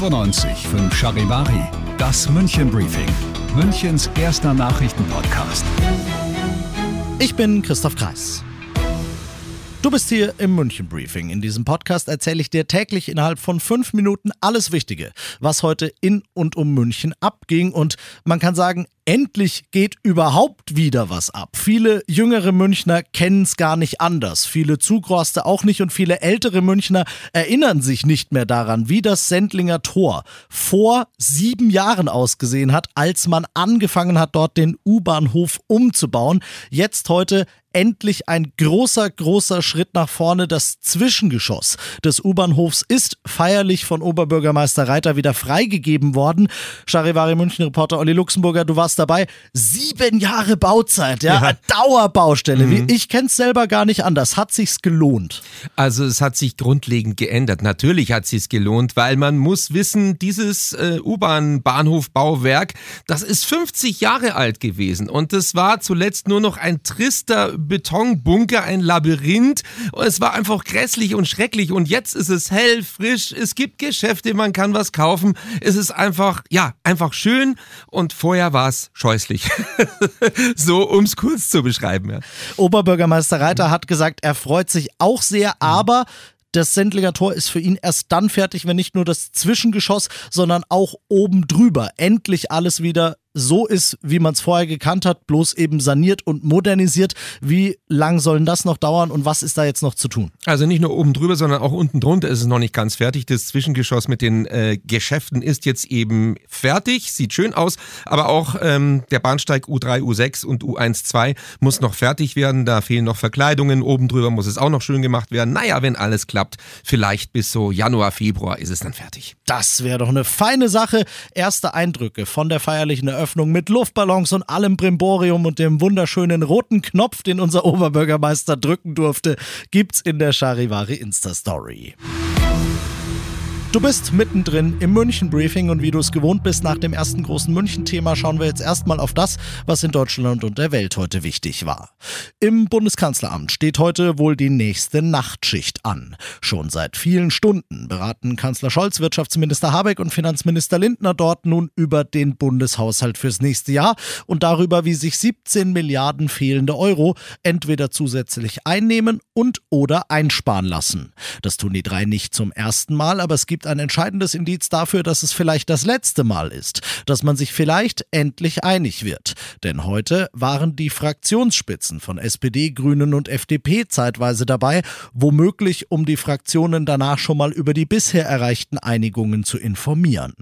fünf Charivari, das München Briefing, Münchens erster Nachrichtenpodcast. Ich bin Christoph Kreis. Du bist hier im München Briefing. In diesem Podcast erzähle ich dir täglich innerhalb von fünf Minuten alles Wichtige, was heute in und um München abging. Und man kann sagen, endlich geht überhaupt wieder was ab. Viele jüngere Münchner kennen es gar nicht anders. Viele Zugroste auch nicht und viele ältere Münchner erinnern sich nicht mehr daran, wie das Sendlinger Tor vor sieben Jahren ausgesehen hat, als man angefangen hat, dort den U-Bahnhof umzubauen. Jetzt heute endlich ein großer, großer Schritt nach vorne. Das Zwischengeschoss des U-Bahnhofs ist feierlich von Oberbürgermeister Reiter wieder freigegeben worden. Charivari München Reporter Olli Luxemburger, du warst dabei. Sieben Jahre Bauzeit, ja, ja. Dauerbaustelle. Mhm. Ich kenn's selber gar nicht anders. Hat sich's gelohnt? Also es hat sich grundlegend geändert. Natürlich hat sich's gelohnt, weil man muss wissen, dieses äh, U-Bahn-Bahnhof-Bauwerk, das ist 50 Jahre alt gewesen und es war zuletzt nur noch ein trister Betonbunker, ein Labyrinth. Es war einfach grässlich und schrecklich und jetzt ist es hell, frisch, es gibt Geschäfte, man kann was kaufen. Es ist einfach, ja, einfach schön und vorher war es scheußlich. so, um es kurz zu beschreiben. Ja. Oberbürgermeister Reiter hat gesagt, er freut sich auch sehr, aber das Sendlinger Tor ist für ihn erst dann fertig, wenn nicht nur das Zwischengeschoss, sondern auch oben drüber endlich alles wieder so ist, wie man es vorher gekannt hat, bloß eben saniert und modernisiert. Wie lang sollen das noch dauern und was ist da jetzt noch zu tun? Also nicht nur oben drüber, sondern auch unten drunter ist es noch nicht ganz fertig. Das Zwischengeschoss mit den äh, Geschäften ist jetzt eben fertig, sieht schön aus, aber auch ähm, der Bahnsteig U3, U6 und U1-2 muss noch fertig werden. Da fehlen noch Verkleidungen. Oben drüber muss es auch noch schön gemacht werden. Naja, wenn alles klappt, vielleicht bis so Januar, Februar ist es dann fertig. Das wäre doch eine feine Sache. Erste Eindrücke von der feierlichen Eröffnung Eröffnung mit Luftballons und allem Brimborium und dem wunderschönen roten Knopf, den unser Oberbürgermeister drücken durfte, gibt's in der Charivari Insta-Story. Du bist mittendrin im München-Briefing und wie du es gewohnt bist, nach dem ersten großen München-Thema schauen wir jetzt erstmal auf das, was in Deutschland und der Welt heute wichtig war. Im Bundeskanzleramt steht heute wohl die nächste Nachtschicht an. Schon seit vielen Stunden beraten Kanzler Scholz, Wirtschaftsminister Habeck und Finanzminister Lindner dort nun über den Bundeshaushalt fürs nächste Jahr und darüber, wie sich 17 Milliarden fehlende Euro entweder zusätzlich einnehmen und oder einsparen lassen. Das tun die drei nicht zum ersten Mal, aber es gibt gibt ein entscheidendes Indiz dafür, dass es vielleicht das letzte Mal ist, dass man sich vielleicht endlich einig wird. Denn heute waren die Fraktionsspitzen von SPD, Grünen und FDP zeitweise dabei, womöglich um die Fraktionen danach schon mal über die bisher erreichten Einigungen zu informieren.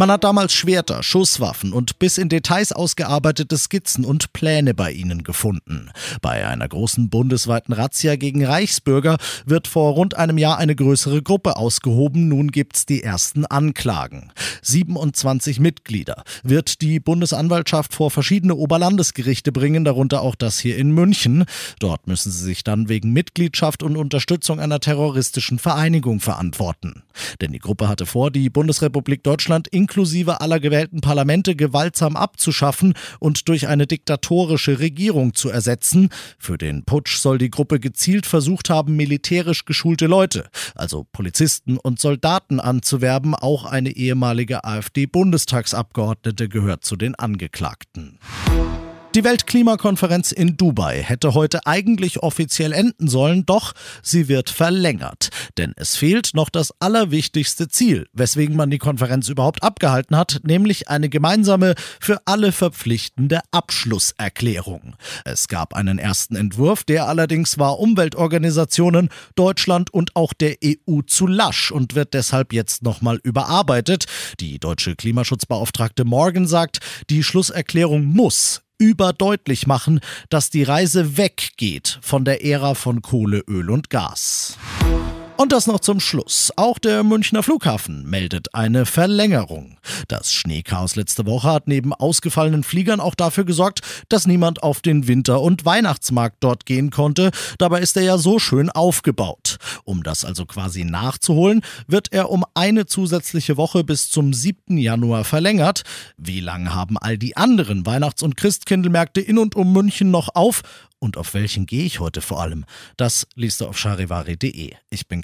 Man hat damals Schwerter, Schusswaffen und bis in Details ausgearbeitete Skizzen und Pläne bei ihnen gefunden. Bei einer großen bundesweiten Razzia gegen Reichsbürger wird vor rund einem Jahr eine größere Gruppe ausgehoben. Nun gibt's die ersten Anklagen. 27 Mitglieder wird die Bundesanwaltschaft vor verschiedene Oberlandesgerichte bringen, darunter auch das hier in München. Dort müssen sie sich dann wegen Mitgliedschaft und Unterstützung einer terroristischen Vereinigung verantworten. Denn die Gruppe hatte vor, die Bundesrepublik Deutschland inklusive aller gewählten Parlamente gewaltsam abzuschaffen und durch eine diktatorische Regierung zu ersetzen. Für den Putsch soll die Gruppe gezielt versucht haben, militärisch geschulte Leute, also Polizisten und Soldaten anzuwerben. Auch eine ehemalige AfD-Bundestagsabgeordnete gehört zu den Angeklagten. Die Weltklimakonferenz in Dubai hätte heute eigentlich offiziell enden sollen, doch sie wird verlängert. Denn es fehlt noch das allerwichtigste Ziel, weswegen man die Konferenz überhaupt abgehalten hat, nämlich eine gemeinsame, für alle verpflichtende Abschlusserklärung. Es gab einen ersten Entwurf, der allerdings war Umweltorganisationen, Deutschland und auch der EU zu lasch und wird deshalb jetzt nochmal überarbeitet. Die deutsche Klimaschutzbeauftragte Morgan sagt, die Schlusserklärung muss überdeutlich machen, dass die Reise weggeht von der Ära von Kohle, Öl und Gas. Und das noch zum Schluss. Auch der Münchner Flughafen meldet eine Verlängerung. Das Schneechaos letzte Woche hat neben ausgefallenen Fliegern auch dafür gesorgt, dass niemand auf den Winter- und Weihnachtsmarkt dort gehen konnte. Dabei ist er ja so schön aufgebaut. Um das also quasi nachzuholen, wird er um eine zusätzliche Woche bis zum 7. Januar verlängert. Wie lange haben all die anderen Weihnachts- und Christkindlmärkte in und um München noch auf? Und auf welchen gehe ich heute vor allem? Das liest du auf charivari.de. Ich bin